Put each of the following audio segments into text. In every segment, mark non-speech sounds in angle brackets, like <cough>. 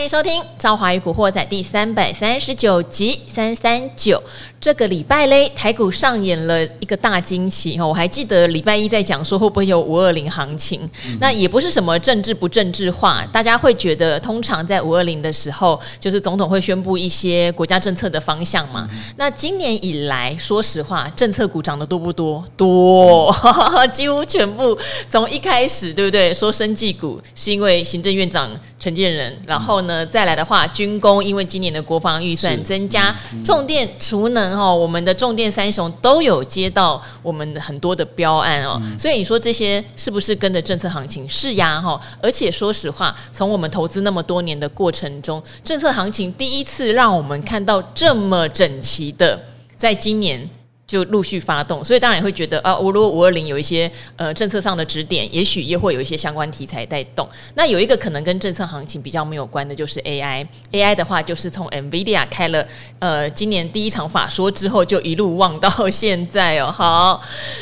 欢迎收听《赵华与古惑仔》第三百三十九集三三九。这个礼拜嘞，台股上演了一个大惊喜哈！我还记得礼拜一在讲说会不会有五二零行情，嗯、那也不是什么政治不政治化，大家会觉得通常在五二零的时候，就是总统会宣布一些国家政策的方向嘛。嗯、那今年以来，说实话，政策股涨得多不多？多，嗯、<laughs> 几乎全部从一开始，对不对？说生技股是因为行政院长陈建仁，然后呢，再来的话，军工因为今年的国防预算增加，重电储能。哦，我们的重电三雄都有接到我们的很多的标案哦，嗯、所以你说这些是不是跟着政策行情？是呀，哈！而且说实话，从我们投资那么多年的过程中，政策行情第一次让我们看到这么整齐的，在今年。就陆续发动，所以当然也会觉得啊，如果五二零有一些呃政策上的指点，也许也会有一些相关题材带动。那有一个可能跟政策行情比较没有关的，就是 AI。AI 的话，就是从 NVIDIA 开了呃今年第一场法说之后，就一路旺到现在哦。<laughs> 好，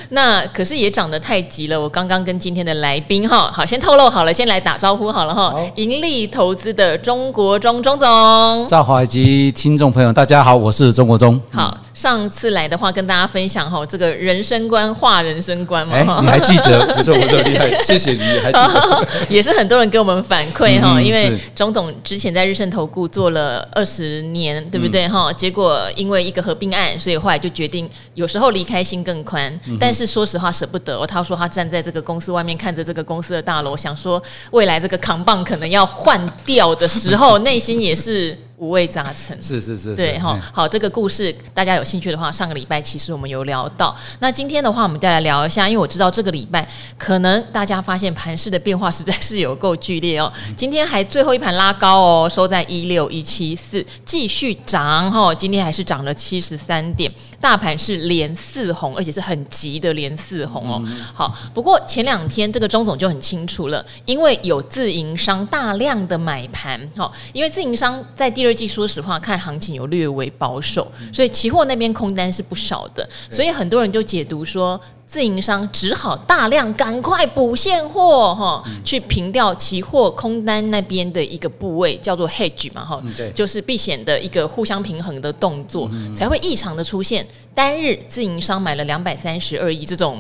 那可是也涨得太急了。我刚刚跟今天的来宾哈，好，先透露好了，先来打招呼好了哈。盈利投资的中国中钟总，赵华以及听众朋友，大家好，我是中国忠。好，上次来的话跟大家。大家分享哈，这个人生观画人生观嘛，你还记得？<laughs> 不错不错，厉害，谢谢你还记得。<laughs> 也是很多人给我们反馈哈，因为钟总之前在日盛投顾做了二十年，对不对哈？结果因为一个合并案，所以后来就决定有时候离开心更宽。但是说实话舍不得，他说他站在这个公司外面看着这个公司的大楼，想说未来这个扛棒可能要换掉的时候，<laughs> 内心也是。五味杂陈，是是是，对哈。好，这个故事大家有兴趣的话，上个礼拜其实我们有聊到。那今天的话，我们再来聊一下，因为我知道这个礼拜可能大家发现盘势的变化实在是有够剧烈哦。今天还最后一盘拉高哦，收在一六一七四，继续涨哈。今天还是涨了七十三点，大盘是连四红，而且是很急的连四红哦。好，不过前两天这个钟总就很清楚了，因为有自营商大量的买盘哈，因为自营商在第二。季说实话，看行情有略微保守，所以期货那边空单是不少的，所以很多人就解读说，自营商只好大量赶快补现货哈，去平掉期货空单那边的一个部位，叫做 hedge 嘛哈，就是避险的一个互相平衡的动作，才会异常的出现单日自营商买了两百三十二亿这种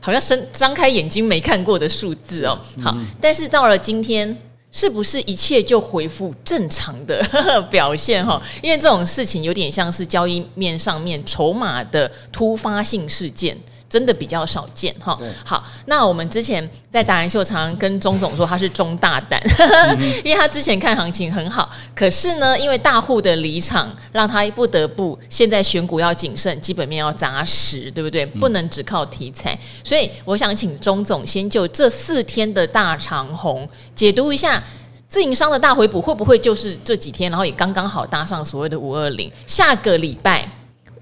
好像伸张开眼睛没看过的数字哦。好，但是到了今天。是不是一切就恢复正常的 <laughs> 表现哈？因为这种事情有点像是交易面上面筹码的突发性事件。真的比较少见哈。好，那我们之前在达人秀常常跟钟总说他是中大胆，嗯、<laughs> 因为他之前看行情很好，可是呢，因为大户的离场，让他不得不现在选股要谨慎，基本面要扎实，对不对？不能只靠题材。嗯、所以我想请钟总先就这四天的大长虹解读一下，自营商的大回补会不会就是这几天，然后也刚刚好搭上所谓的五二零，下个礼拜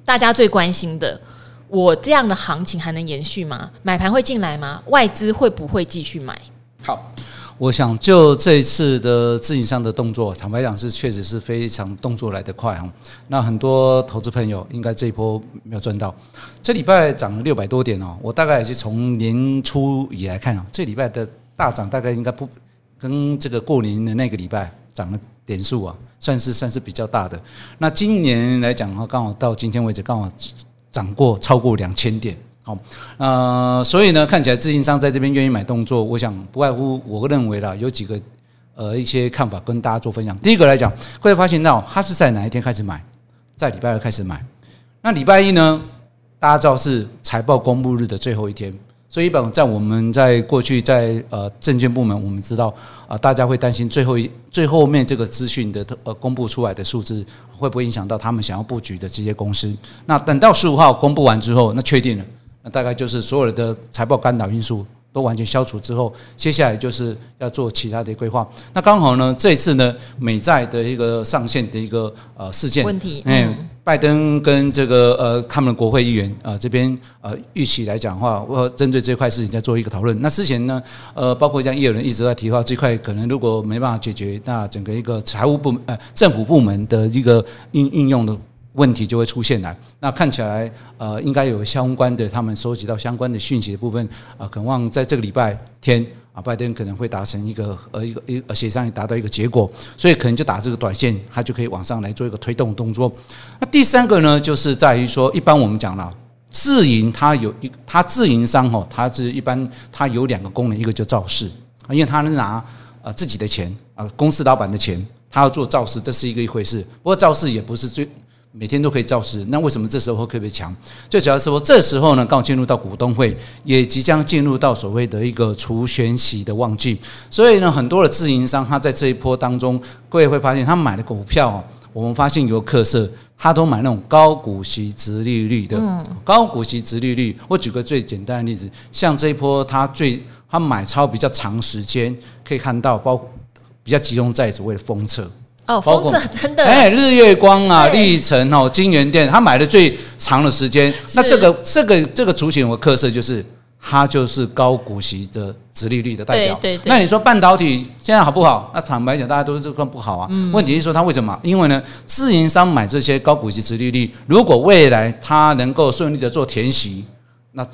大家最关心的。我这样的行情还能延续吗？买盘会进来吗？外资会不会继续买？好，我想就这一次的自营商的动作，坦白讲是确实是非常动作来得快哈。那很多投资朋友应该这一波没有赚到。这礼拜涨了六百多点哦，我大概也是从年初以来看啊，这礼拜的大涨大概应该不跟这个过年的那个礼拜涨的点数啊，算是算是比较大的。那今年来讲的话，刚好到今天为止刚好。涨过超过两千点，好，呃，所以呢，看起来自营商在这边愿意买动作，我想不外乎我认为啦，有几个呃一些看法跟大家做分享。第一个来讲，会发现到它是在哪一天开始买，在礼拜二开始买，那礼拜一呢，大家知道是财报公布日的最后一天。所以，一般在我们在过去在呃证券部门，我们知道啊，大家会担心最后一最后面这个资讯的呃公布出来的数字会不会影响到他们想要布局的这些公司？那等到十五号公布完之后，那确定了，那大概就是所有的财报干扰因素都完全消除之后，接下来就是要做其他的规划。那刚好呢，这一次呢，美债的一个上限的一个呃事件问题，嗯。拜登跟这个呃，他们的国会议员啊、这边呃，一起来讲话，我针对这块事情在做一个讨论。那之前呢，呃，包括像也有人一直在提到这块，可能如果没办法解决，那整个一个财务部呃，政府部门的一个运运用的问题就会出现来。那看起来呃，应该有相关的他们收集到相关的讯息的部分啊，渴望在这个礼拜天。啊，拜登可能会达成一个呃一个一个协商，达到一个结果，所以可能就打这个短线，它就可以往上来做一个推动动作。那第三个呢，就是在于说，一般我们讲了自营，它有一它自营商哈，它是一般它有两个功能，一个叫造势啊，因为它能拿呃自己的钱啊，公司老板的钱，他要做造势，这是一个一回事。不过造势也不是最。每天都可以造势，那为什么这时候会特别强？最主要是说，这时候呢，刚好进入到股东会，也即将进入到所谓的一个除权息的旺季，所以呢，很多的自营商他在这一波当中，各位会发现他买的股票，我们发现有个特色，他都买那种高股息、殖利率的。高股息、殖利率，我举个最简单的例子，像这一波他最他买超比较长时间，可以看到包比较集中在所谓的封测。哦，封测 <laughs> 真的哎，日月光啊，力成哦，金源店，他买的最长的时间。那这个这个这个族群有个特色，就是它就是高股息的殖利率的代表。对对。那你说半导体现在好不好？那坦白讲，大家都是说不好啊。问题是说它为什么？因为呢，自营商买这些高股息殖利率，如果未来它能够顺利的做填息，那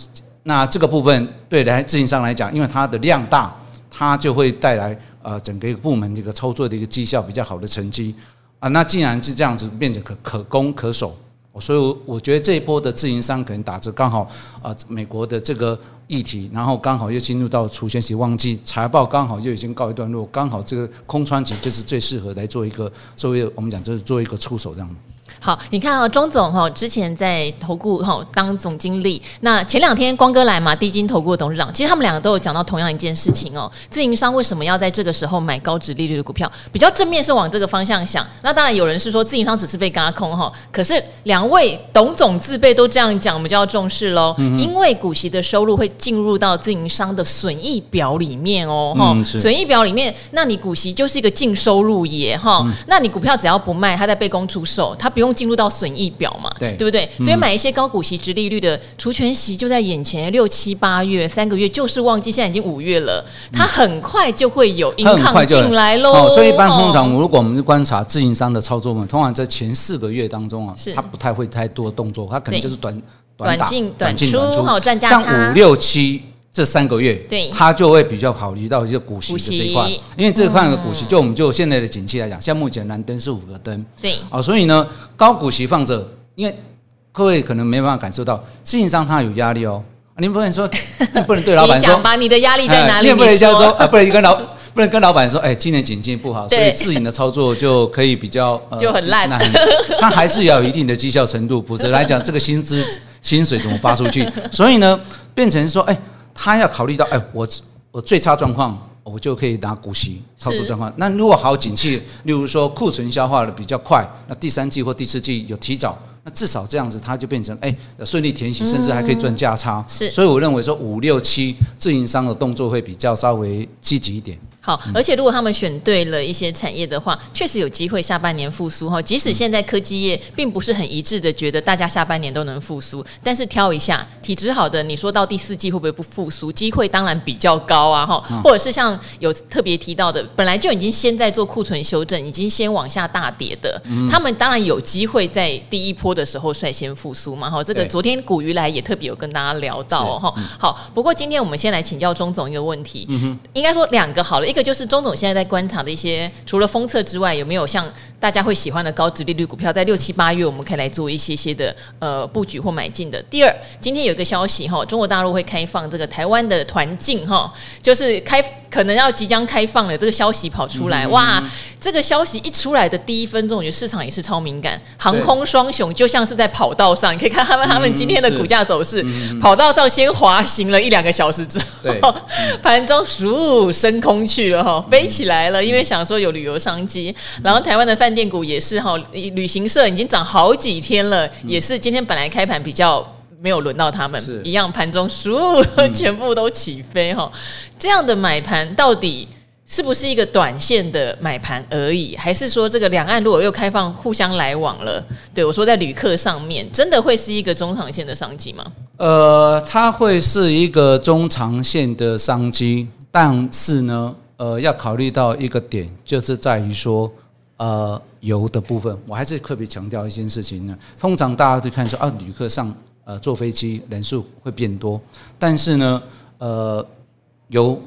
那这个部分对来自营商来讲，因为它的量大，它就会带来。呃，整个一个部门的一个操作的一个绩效比较好的成绩啊，那既然是这样子，变成可可攻可守，所以我觉得这一波的自营商可能打着刚好啊，美国的这个议题，然后刚好又进入到除权息旺季，财报刚好就已经告一段落，刚好这个空窗期就是最适合来做一个作为我们讲就是做一个出手这样。好，你看啊，钟总哈，之前在投顾哈当总经理。那前两天光哥来嘛，低金投顾的董事长，其实他们两个都有讲到同样一件事情哦。自营商为什么要在这个时候买高值利率的股票？比较正面是往这个方向想。那当然有人是说自营商只是被嘎空哈，可是两位董总自备都这样讲，我们就要重视喽。因为股息的收入会进入到自营商的损益表里面哦哈，损益表里面，那你股息就是一个净收入耶哈。那你股票只要不卖，它在被公出售，它不用。进入到损益表嘛，对对不对？所以买一些高股息、殖利率的除权息就在眼前，六七八月三个月就是旺季，现在已经五月了，它很快就会有银行进来喽。所以一般通常，如果我们是观察自营商的操作嘛，通常在前四个月当中啊，它不太会太多动作，它可能就是短短进短出，好赚价差。但五六七这三个月，对，他就会比较考虑到一个股息的这一块，因为这块的股息，就我们就现在的景气来讲，像目前蓝灯是五个灯，对，啊，所以呢，高股息放着，因为各位可能没办法感受到，自营商他有压力哦，你不能说，<laughs> 不能对老板说，把你的压力在哪里？你也不能这样说，啊，不能跟老不能跟老板说，哎，今年景气不好，<laughs> 所以自营的操作就可以比较就很烂，他还是要有一定的绩效程度，否则来讲，这个薪资薪水怎么发出去？所以呢，变成说，哎。他要考虑到，哎，我我最差状况，我就可以拿股息操作状况。那如果好景气，例如说库存消化的比较快，那第三季或第四季有提早，那至少这样子，它就变成哎顺利填息，甚至还可以赚价差。是，所以我认为说五六七自营商的动作会比较稍微积极一点。好，而且如果他们选对了一些产业的话，确实有机会下半年复苏哈。即使现在科技业并不是很一致的，觉得大家下半年都能复苏，但是挑一下体质好的，你说到第四季会不会不复苏？机会当然比较高啊哈。或者是像有特别提到的，本来就已经先在做库存修正，已经先往下大跌的，他们当然有机会在第一波的时候率先复苏嘛哈。这个昨天古鱼来也特别有跟大家聊到哈。好，不过今天我们先来请教钟总一个问题，应该说两个好了。一个就是钟总现在在观察的一些，除了封测之外，有没有像大家会喜欢的高值利率股票，在六七八月我们可以来做一些些的呃布局或买进的。第二，今天有一个消息哈，中国大陆会开放这个台湾的团进哈，就是开可能要即将开放了，这个消息跑出来，哇，这个消息一出来的第一分钟，我觉得市场也是超敏感，航空双雄就像是在跑道上，你可以看他们他们今天的股价走势，跑道上先滑行了一两个小时之后，<laughs> 盘中唰升空去。去了哈，飞起来了，因为想说有旅游商机。然后台湾的饭店股也是哈，旅行社已经涨好几天了，也是今天本来开盘比较没有轮到他们，一样盘中唰 <laughs> 全部都起飞哈。这样的买盘到底是不是一个短线的买盘而已，还是说这个两岸如果又开放互相来往了？对我说，在旅客上面真的会是一个中长线的商机吗？呃，它会是一个中长线的商机，但是呢？呃，要考虑到一个点，就是在于说，呃，油的部分，我还是特别强调一件事情呢。通常大家都看说，啊，旅客上呃坐飞机人数会变多，但是呢，呃，油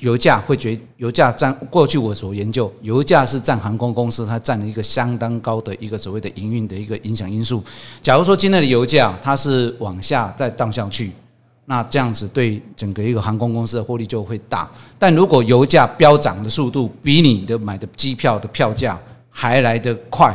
油价会决油价占过去我所研究，油价是占航空公司它占了一个相当高的一个所谓的营运的一个影响因素。假如说今天的油价它是往下再荡下去，那这样子对整个一个航空公司的获利就会大。但如果油价飙涨的速度比你的买的机票的票价还来得快，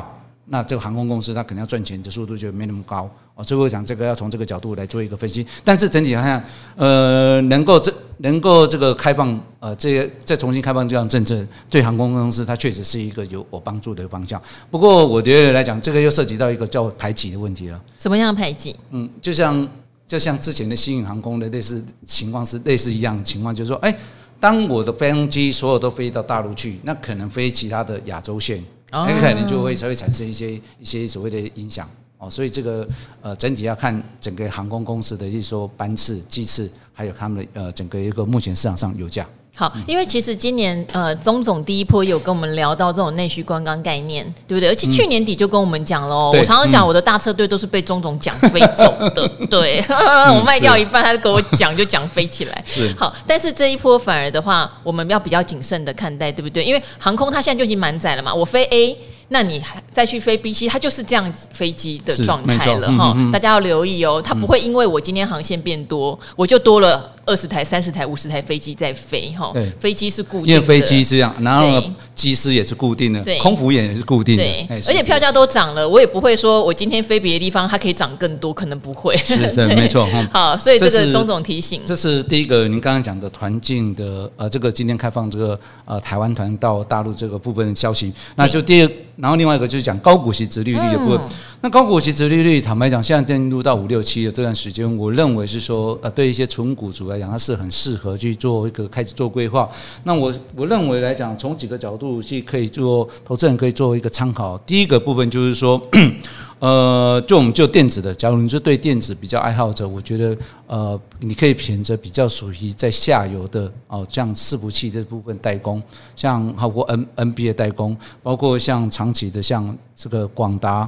那这个航空公司它可能要赚钱的速度就没那么高。哦，所以我想这个要从这个角度来做一个分析。但是整体来看，呃，能够这能够这个开放，呃，这些再重新开放这样政策，对航空公司它确实是一个有有帮助的方向。不过我觉得来讲，这个又涉及到一个叫排挤的问题了。什么样的排挤？嗯，就像就像之前的新运航空的类似情况是类似一样的情况，就是说，哎，当我的飞机所有都飞到大陆去，那可能飞其他的亚洲线，很可能就会才会产生一些一些所谓的影响。哦，所以这个呃，整体要看整个航空公司的，就是说班次、机次，还有他们的呃，整个一个目前市场上油价。好，因为其实今年呃，钟总第一波有跟我们聊到这种内需观光概念，对不对？而且去年底就跟我们讲了哦，我常常讲我的大车队都是被钟总讲飞走的，<laughs> 对，我卖掉一半，他就跟我讲就讲飞起来。好，但是这一波反而的话，我们要比较谨慎的看待，对不对？因为航空它现在就已经满载了嘛，我飞 A。那你还再去飞 B 七，它就是这样飞机的状态了哈，大家要留意哦，它不会因为我今天航线变多，我就多了。二十台、三十台、五十台飞机在飞哈，飞机是固定的，因为飞机是这样，然后机师也是固定的，空服员也是固定的，对，而且票价都涨了，我也不会说我今天飞别的地方它可以涨更多，可能不会，是是 <laughs> 没错哈。好，所以这个钟总提醒，这是第一个，您刚刚讲的团进的呃，这个今天开放这个呃台湾团到大陆这个部分的消息，那就第二，然后另外一个就是讲高股息殖利率的部分。那高股息折利率，坦白讲，现在进入到五六七的这段时间，我认为是说，呃，对一些纯股族来讲，它是很适合去做一个开始做规划。那我我认为来讲，从几个角度去可以做投资人可以做一个参考。第一个部分就是说，<clears throat> 呃，就我们就电子的，假如你是对电子比较爱好者，我觉得呃，你可以选择比较属于在下游的哦，像伺服器这部分代工，像包括 N N B 的代工，包括像长期的像这个广达。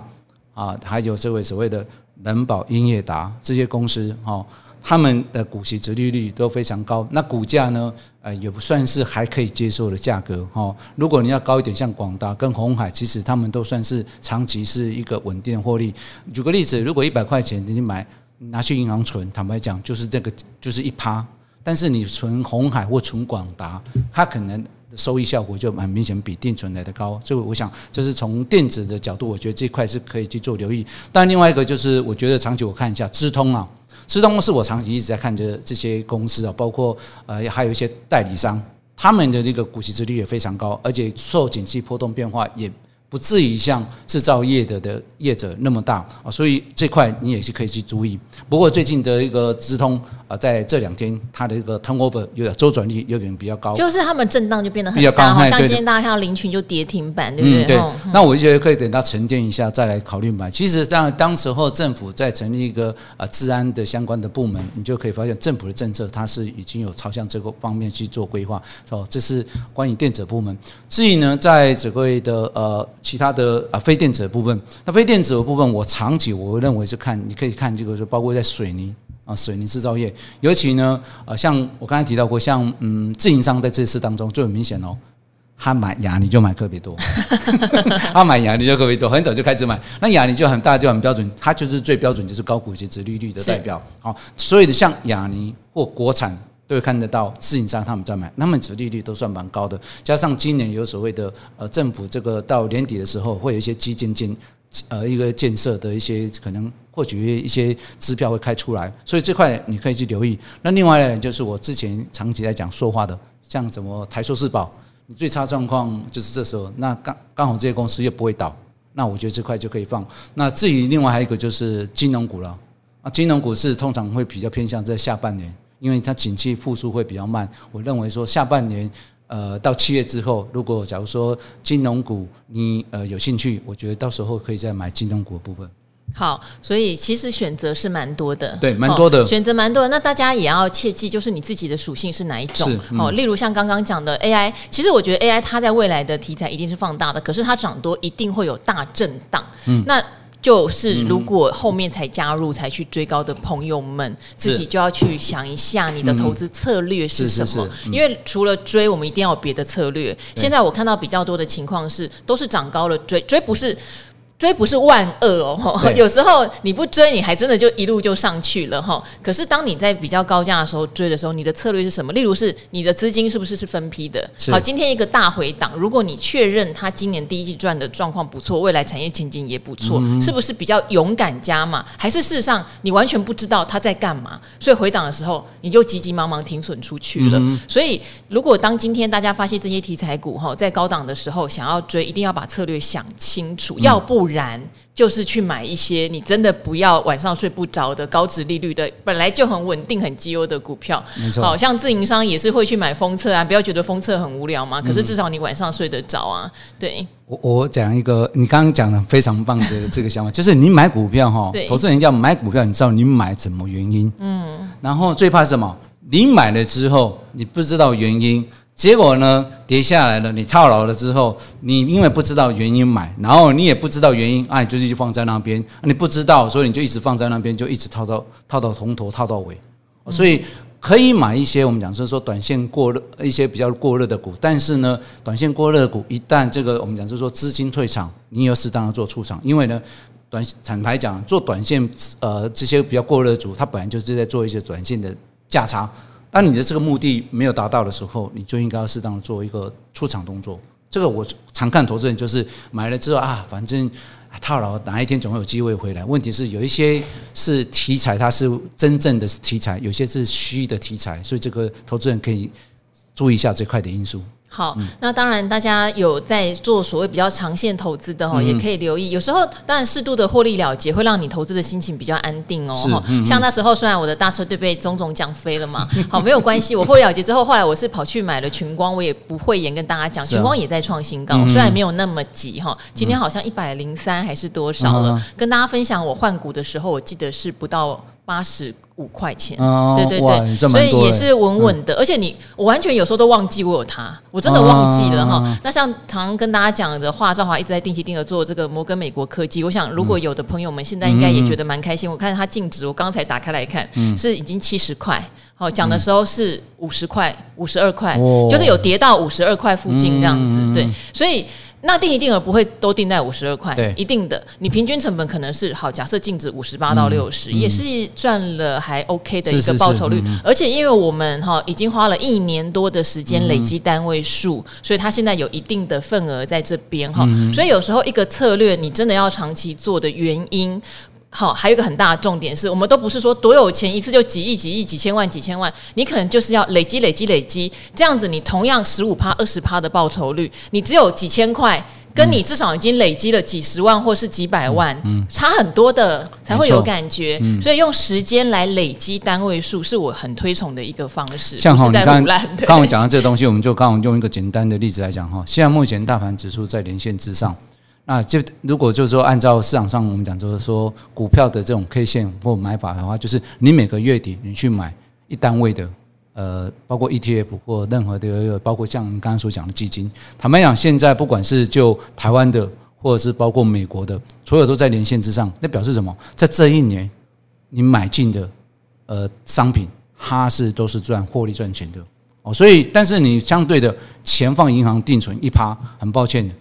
啊，还有这位所谓的人保、英业达这些公司，哈，他们的股息折利率都非常高。那股价呢，呃，也不算是还可以接受的价格，哈。如果你要高一点，像广达跟红海，其实他们都算是长期是一个稳定获利。举个例子，如果一百块钱你买拿去银行存，坦白讲就是这个就是一趴，但是你存红海或存广达，它可能。收益效果就很明显比定存来的高，所以我想这是从电子的角度，我觉得这块是可以去做留意。但另外一个就是，我觉得长期我看一下资通啊，资通是我长期一直在看着这些公司啊，包括呃还有一些代理商，他们的那个股息殖率也非常高，而且受景气波动变化也。不至于像制造业的的业者那么大啊，所以这块你也是可以去注意。不过最近的一个资通啊，在这两天它的一个 turnover 有点周转率有点比较高，就是他们震荡就变得很大，好像今天大家看到林群就跌停板，对不对？对。那我就觉得可以等它沉淀一下再来考虑买。其实当当时候政府在成立一个啊治安的相关的部门，你就可以发现政府的政策它是已经有朝向这个方面去做规划。哦，这是关于电子部门。至于呢，在这个的呃。其他的啊，非电子的部分，那非电子的部分，我长期我认为是看，你可以看这个，就包括在水泥啊，水泥制造业，尤其呢，呃，像我刚才提到过，像嗯，自营商在这次当中就很明显哦，他买雅尼就买特别多，<laughs> 他买雅尼就特别多，很早就开始买，那雅尼就很大就很标准，它就是最标准就是高股息殖利率的代表，好，所以的像雅尼或国产。都会看得到，自营商他们在买，他们殖利率都算蛮高的。加上今年有所谓的呃政府这个到年底的时候会有一些基建建呃一个建设的一些可能或许一些支票会开出来，所以这块你可以去留意。那另外呢，就是我之前长期在讲说话的，像什么台塑四宝，你最差状况就是这时候，那刚刚好这些公司又不会倒，那我觉得这块就可以放。那至于另外还有一个就是金融股了，啊，金融股是通常会比较偏向在下半年。因为它景气复苏会比较慢，我认为说下半年，呃，到七月之后，如果假如说金融股你呃有兴趣，我觉得到时候可以再买金融股的部分。好，所以其实选择是蛮多的，对，蛮多的选择蛮多的。那大家也要切记，就是你自己的属性是哪一种？哦、嗯，例如像刚刚讲的 AI，其实我觉得 AI 它在未来的题材一定是放大的，可是它涨多一定会有大震荡。嗯，那。就是如果后面才加入才去追高的朋友们，自己就要去想一下你的投资策略是什么。因为除了追，我们一定要有别的策略。现在我看到比较多的情况是，都是涨高了追，追不是。追不是万恶哦，<laughs> 有时候你不追，你还真的就一路就上去了哈。可是当你在比较高价的时候追的时候，你的策略是什么？例如是你的资金是不是是分批的？好，今天一个大回档，如果你确认它今年第一季赚的状况不错，未来产业前景也不错，嗯、是不是比较勇敢加码？还是事实上你完全不知道它在干嘛，所以回档的时候你就急急忙忙停损出去了？嗯、所以如果当今天大家发现这些题材股哈在高档的时候想要追，一定要把策略想清楚，要不。然就是去买一些你真的不要晚上睡不着的高值利率的，本来就很稳定很绩优的股票。没错，好像自营商也是会去买封测啊，不要觉得封测很无聊嘛。可是至少你晚上睡得着啊。对，我我讲一个，你刚刚讲的非常棒的这个想法，就是你买股票哈，投资人要买股票，你知道你买什么原因？嗯，然后最怕什么？你买了之后你不知道原因。结果呢，跌下来了，你套牢了之后，你因为不知道原因买，然后你也不知道原因，啊，你就继续放在那边，你不知道，所以你就一直放在那边，就一直套到套到从头套到尾。所以可以买一些我们讲是说短线过热一些比较过热的股，但是呢，短线过热股一旦这个我们讲是说资金退场，你要适当的做出场，因为呢，短坦白讲做短线呃这些比较过热的组，它本来就是在做一些短线的价差。当你的这个目的没有达到的时候，你就应该要适当做一个出场动作。这个我常看投资人就是买了之后啊，反正套牢，哪一天总会有机会回来。问题是有一些是题材，它是真正的题材；有些是虚的题材，所以这个投资人可以注意一下这块的因素。好，那当然，大家有在做所谓比较长线投资的哈，也可以留意。有时候，当然适度的获利了结，会让你投资的心情比较安定哦。像那时候，虽然我的大车队被钟总讲飞了嘛，<laughs> 好，没有关系，我获利了结之后，后来我是跑去买了群光，我也不会言跟大家讲，群光也在创新高，虽然没有那么急哈，今天好像一百零三还是多少了。跟大家分享，我换股的时候，我记得是不到。八十五块钱，对对对，所以也是稳稳的。而且你，我完全有时候都忘记我有它，我真的忘记了哈。那像常常跟大家讲的话，赵华一直在定期定额做这个摩根美国科技。我想，如果有的朋友们现在应该也觉得蛮开心。我看它净值，我刚才打开来看，是已经七十块。好，讲的时候是五十块、五十二块，就是有跌到五十二块附近这样子。对，所以。那定一定额不会都定在五十二块，一定的。你平均成本可能是好，假设净值五十八到六十，也是赚了还 OK 的一个报酬率。而且因为我们哈已经花了一年多的时间累积单位数，所以它现在有一定的份额在这边哈。所以有时候一个策略你真的要长期做的原因。好，还有一个很大的重点是，我们都不是说多有钱一次就几亿、几亿、几千万、几千万，你可能就是要累积、累积、累积，这样子你同样十五趴、二十趴的报酬率，你只有几千块，跟你至少已经累积了几十万或是几百万，嗯，差很多的才会有感觉。所以用时间来累积单位数，是我很推崇的一个方式。像哈，你刚刚刚我讲到这个东西，我们就刚好用一个简单的例子来讲哈。现在目前大盘指数在连线之上。那就如果就是说，按照市场上我们讲，就是说股票的这种 K 线或买法的话，就是你每个月底你去买一单位的，呃，包括 ETF 或任何的，包括像你刚刚所讲的基金。坦白讲，现在不管是就台湾的，或者是包括美国的，所有都在连线之上。那表示什么？在这一年你买进的呃商品，它是都是赚获利赚钱的哦。所以，但是你相对的钱放银行定存一趴，很抱歉的。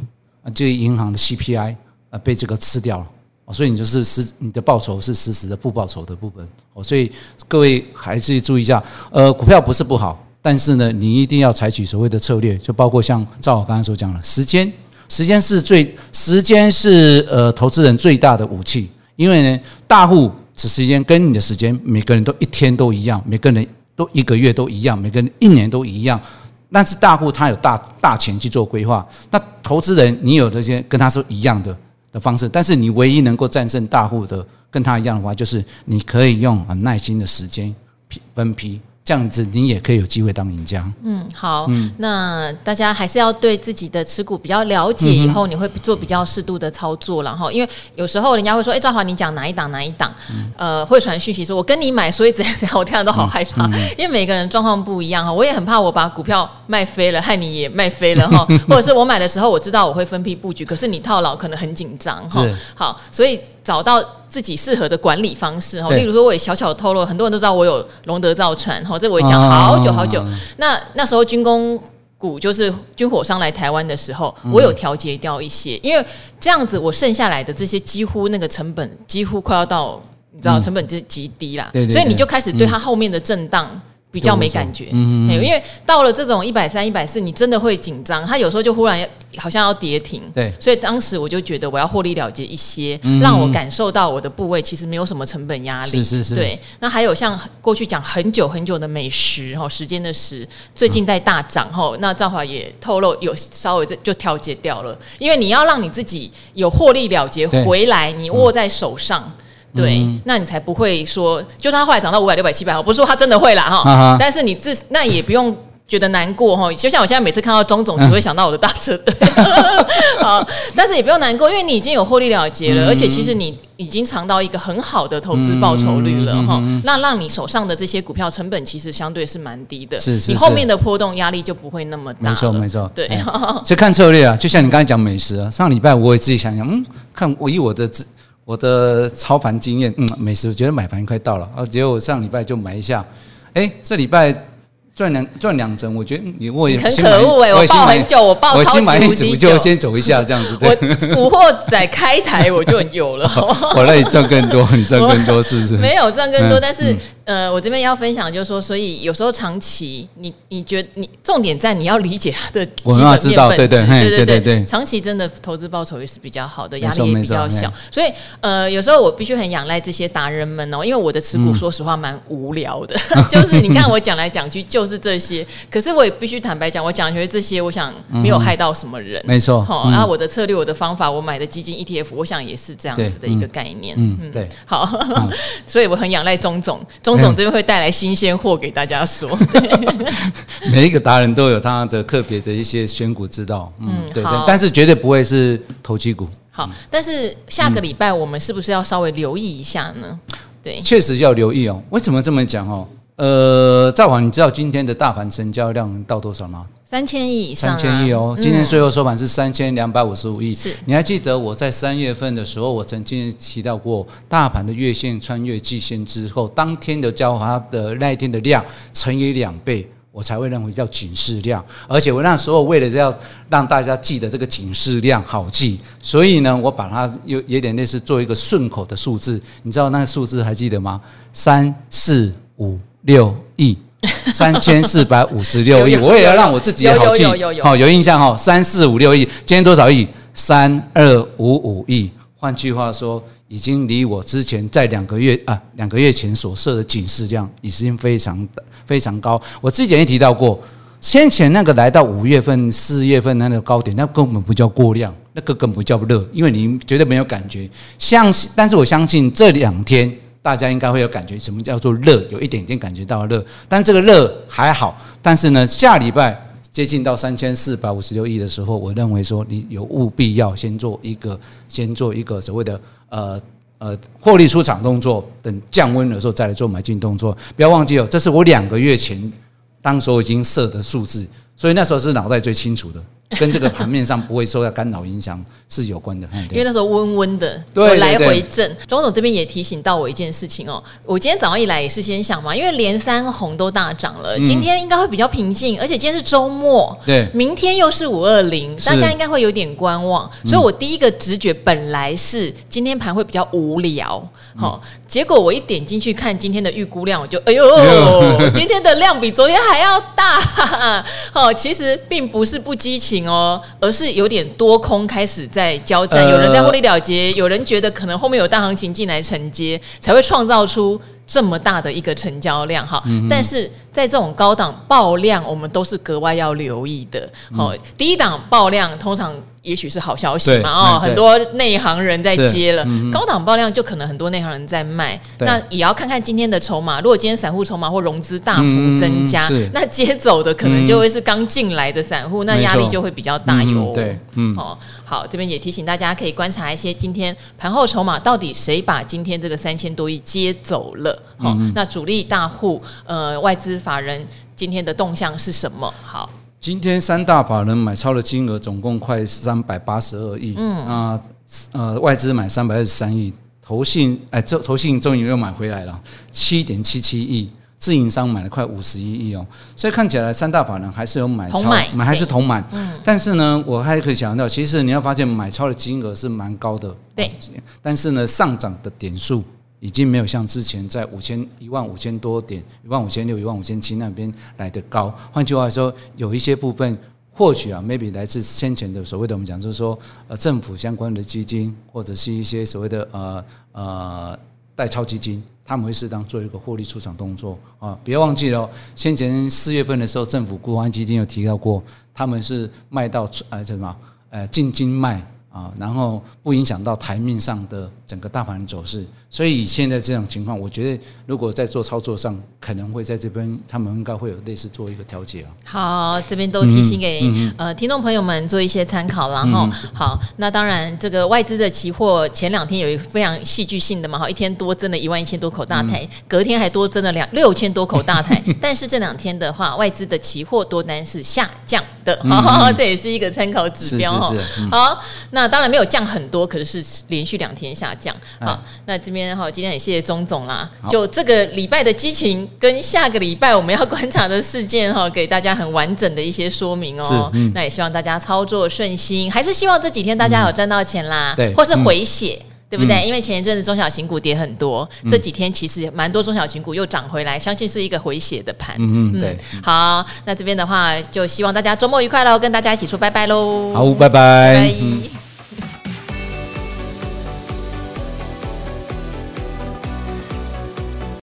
这银行的 CPI 啊被这个吃掉了，所以你就是实你的报酬是实时的不报酬的部分哦，所以各位还是注意一下，呃，股票不是不好，但是呢，你一定要采取所谓的策略，就包括像赵我刚才所讲的，时间，时间是最时间是呃投资人最大的武器，因为呢，大户此时间跟你的时间，每个人都一天都一样，每个人都一个月都一样，每个人一年都一样。但是大户他有大大钱去做规划，那投资人你有这些跟他说一样的的方式，但是你唯一能够战胜大户的跟他一样的话，就是你可以用很耐心的时间分批这样子你也可以有机会当赢家。嗯，好，嗯、那大家还是要对自己的持股比较了解，以后你会做比较适度的操作，然后因为有时候人家会说，哎，赵华你讲哪一档哪一档，嗯、呃，会传讯息说我跟你买，所以怎样怎样，我听了都好害怕，因为每个人状况不一样哈，我也很怕我把股票卖飞了，害你也卖飞了哈，<laughs> 或者是我买的时候我知道我会分批布局，可是你套牢可能很紧张哈，好，所以找到。自己适合的管理方式哈，例如说，我也小小透露，很多人都知道我有龙德造船哈，这我也讲好久好久。那那时候军工股就是军火商来台湾的时候，我有调节掉一些，因为这样子我剩下来的这些几乎那个成本几乎快要到，你知道成本就极低啦，所以你就开始对它后面的震荡。比较没感觉，嗯，因为到了这种一百三、一百四，你真的会紧张。它有时候就忽然好像要跌停，对，所以当时我就觉得我要获利了结一些，让我感受到我的部位其实没有什么成本压力。是是是，对。那还有像过去讲很久很久的美食哈，时间的时，最近在大涨哈，那赵华也透露有稍微就调节掉了，因为你要让你自己有获利了结回来，你握在手上。对，那你才不会说，就它后来涨到五百、六百、七百，我不是说它真的会啦哈，啊、但是你自那也不用觉得难过哈。就像我现在每次看到钟总，只会想到我的大车队，<laughs> <laughs> 好，但是也不用难过，因为你已经有获利了结了，嗯、而且其实你已经尝到一个很好的投资报酬率了哈。那让你手上的这些股票成本其实相对是蛮低的，是是是，你后面的波动压力就不会那么大。没错没错，对。<laughs> 所以看策略啊，就像你刚才讲美食啊，上礼拜我也自己想想，嗯，看我以我的自。我的操盘经验，嗯，美食我觉得买盘快到了，啊，结果我上礼拜就买一下，哎，这礼拜。赚两赚两成，我觉得你我也很可恶哎！我抱很久，我抱超级无我就先走一下这样子。对，古惑仔开台我就有了。<laughs> 我让 <laughs> 你赚更多，你赚更多是不是？没有赚更多，但是呃，我这边要分享就是说，所以有时候长期你你觉得你重点在你要理解它的基本面本质，对对对对对，长期真的投资报酬也是比较好的，压力也比较小。所以呃，有时候我必须很仰赖这些达人们哦，因为我的持股说实话蛮无聊的，就是你看我讲来讲去就。是这些，可是我也必须坦白讲，我讲觉得这些，我想没有害到什么人，没错。好，然后我的策略、我的方法，我买的基金 ETF，我想也是这样子的一个概念。嗯，对。好，<laughs> 所以我很仰赖钟总，钟总这边会带来新鲜货给大家说。<laughs> 每一个达人都有他的特别的一些选股之道。嗯，对对，但是绝对不会是投机股。好，但是下个礼拜我们是不是要稍微留意一下呢？对，确实要留意哦。为什么这么讲哦？呃，赵华，你知道今天的大盘成交量到多少吗？三千亿以上，三千亿哦。今天最后收盘是三千两百五十五亿。是，你还记得我在三月份的时候，我曾经提到过，大盘的月线穿越季线之后，当天的交华的那一天的量乘以两倍，我才会认为叫警示量。而且我那时候为了要让大家记得这个警示量好记，所以呢，我把它有有点类似做一个顺口的数字。你知道那个数字还记得吗？三四五。六亿 <laughs> 三千四百五十六亿，我也要让我自己也好记，好有印象哈。三四五六亿，今天多少亿？三二五五亿。换句话说，已经离我之前在两个月啊两个月前所设的警示量已经非常非常高。我之前也提到过，先前那个来到五月份、四月份那个高点，那根本不叫过量，那个根本不叫热，因为你绝对没有感觉。相信，但是我相信这两天。大家应该会有感觉，什么叫做热？有一点点感觉到热，但这个热还好。但是呢，下礼拜接近到三千四百五十六亿的时候，我认为说你有务必要先做一个，先做一个所谓的呃呃获利出场动作，等降温的时候再来做买进动作。不要忘记哦，这是我两个月前当时候已经设的数字，所以那时候是脑袋最清楚的。跟这个盘面上不会受到干扰影响是有关的，因为那时候温温的，对，来回震。庄总这边也提醒到我一件事情哦，我今天早上一来也是先想嘛，因为连三红都大涨了，今天应该会比较平静，而且今天是周末，对，明天又是五二零，大家应该会有点观望，所以我第一个直觉本来是今天盘会比较无聊，好，结果我一点进去看今天的预估量，我就哎呦，今天的量比昨天还要大，<laughs> 好，其实并不是不激情。哦，而是有点多空开始在交战，有人在获利了结，有人觉得可能后面有大行情进来承接，才会创造出这么大的一个成交量哈。但是在这种高档爆量，我们都是格外要留意的。好，第一档爆量通常也许是好消息嘛哦，很多内行人在接了，嗯、高档爆量就可能很多内行人在卖。那也要看看今天的筹码，如果今天散户筹码或融资大幅增加，嗯、那接走的可能就会是刚进来的散户，嗯、那压力就会比较大哟、嗯。对，嗯，哦，好，这边也提醒大家可以观察一些今天盘后筹码到底谁把今天这个三千多亿接走了。好、那主力大户呃外资法人今天的动向是什么？好。今天三大法人买超的金额总共快三百八十二亿，嗯。啊呃外资买三百二十三亿，投信哎这投信终于又买回来了七点七七亿，自营商买了快五十一亿哦，所以看起来三大法人还是有买超买，买还是同买，嗯，但是呢我还可以强调，其实你要发现买超的金额是蛮高的，对，但是呢上涨的点数。已经没有像之前在五千一万五千多点，一万五千六、一万五千七那边来的高。换句话说，有一些部分或许啊，maybe 来自先前的所谓的我们讲，就是说呃政府相关的基金，或者是一些所谓的呃呃代超基金，他们会适当做一个获利出场动作啊。别忘记了，先前四月份的时候，政府固安基金有提到过，他们是卖到呃什么呃进京卖。啊，然后不影响到台面上的整个大盘的走势，所以现在这种情况，我觉得如果在做操作上，可能会在这边，他们应该会有类似做一个调节啊。好，这边都提醒给、嗯、呃听众朋友们做一些参考，然后、嗯、好，那当然这个外资的期货前两天有一个非常戏剧性的嘛，哈，一天多增了一万一千多口大台，嗯、隔天还多增了两六千多口大台，<laughs> 但是这两天的话，外资的期货多单是下降的，<laughs> 这也是一个参考指标哈。好，那。当然没有降很多，可是是连续两天下降。好，那这边哈，今天也谢谢钟总啦。就这个礼拜的激情跟下个礼拜我们要观察的事件哈，给大家很完整的一些说明哦。嗯、那也希望大家操作顺心，还是希望这几天大家有赚到钱啦，对、嗯，或是回血。嗯对不对？嗯、因为前一阵子中小型股跌很多，嗯、这几天其实蛮多中小型股又涨回来，相信是一个回血的盘。嗯嗯，对。好，那这边的话就希望大家周末愉快喽，跟大家一起说拜拜喽。好，拜拜。拜拜。嗯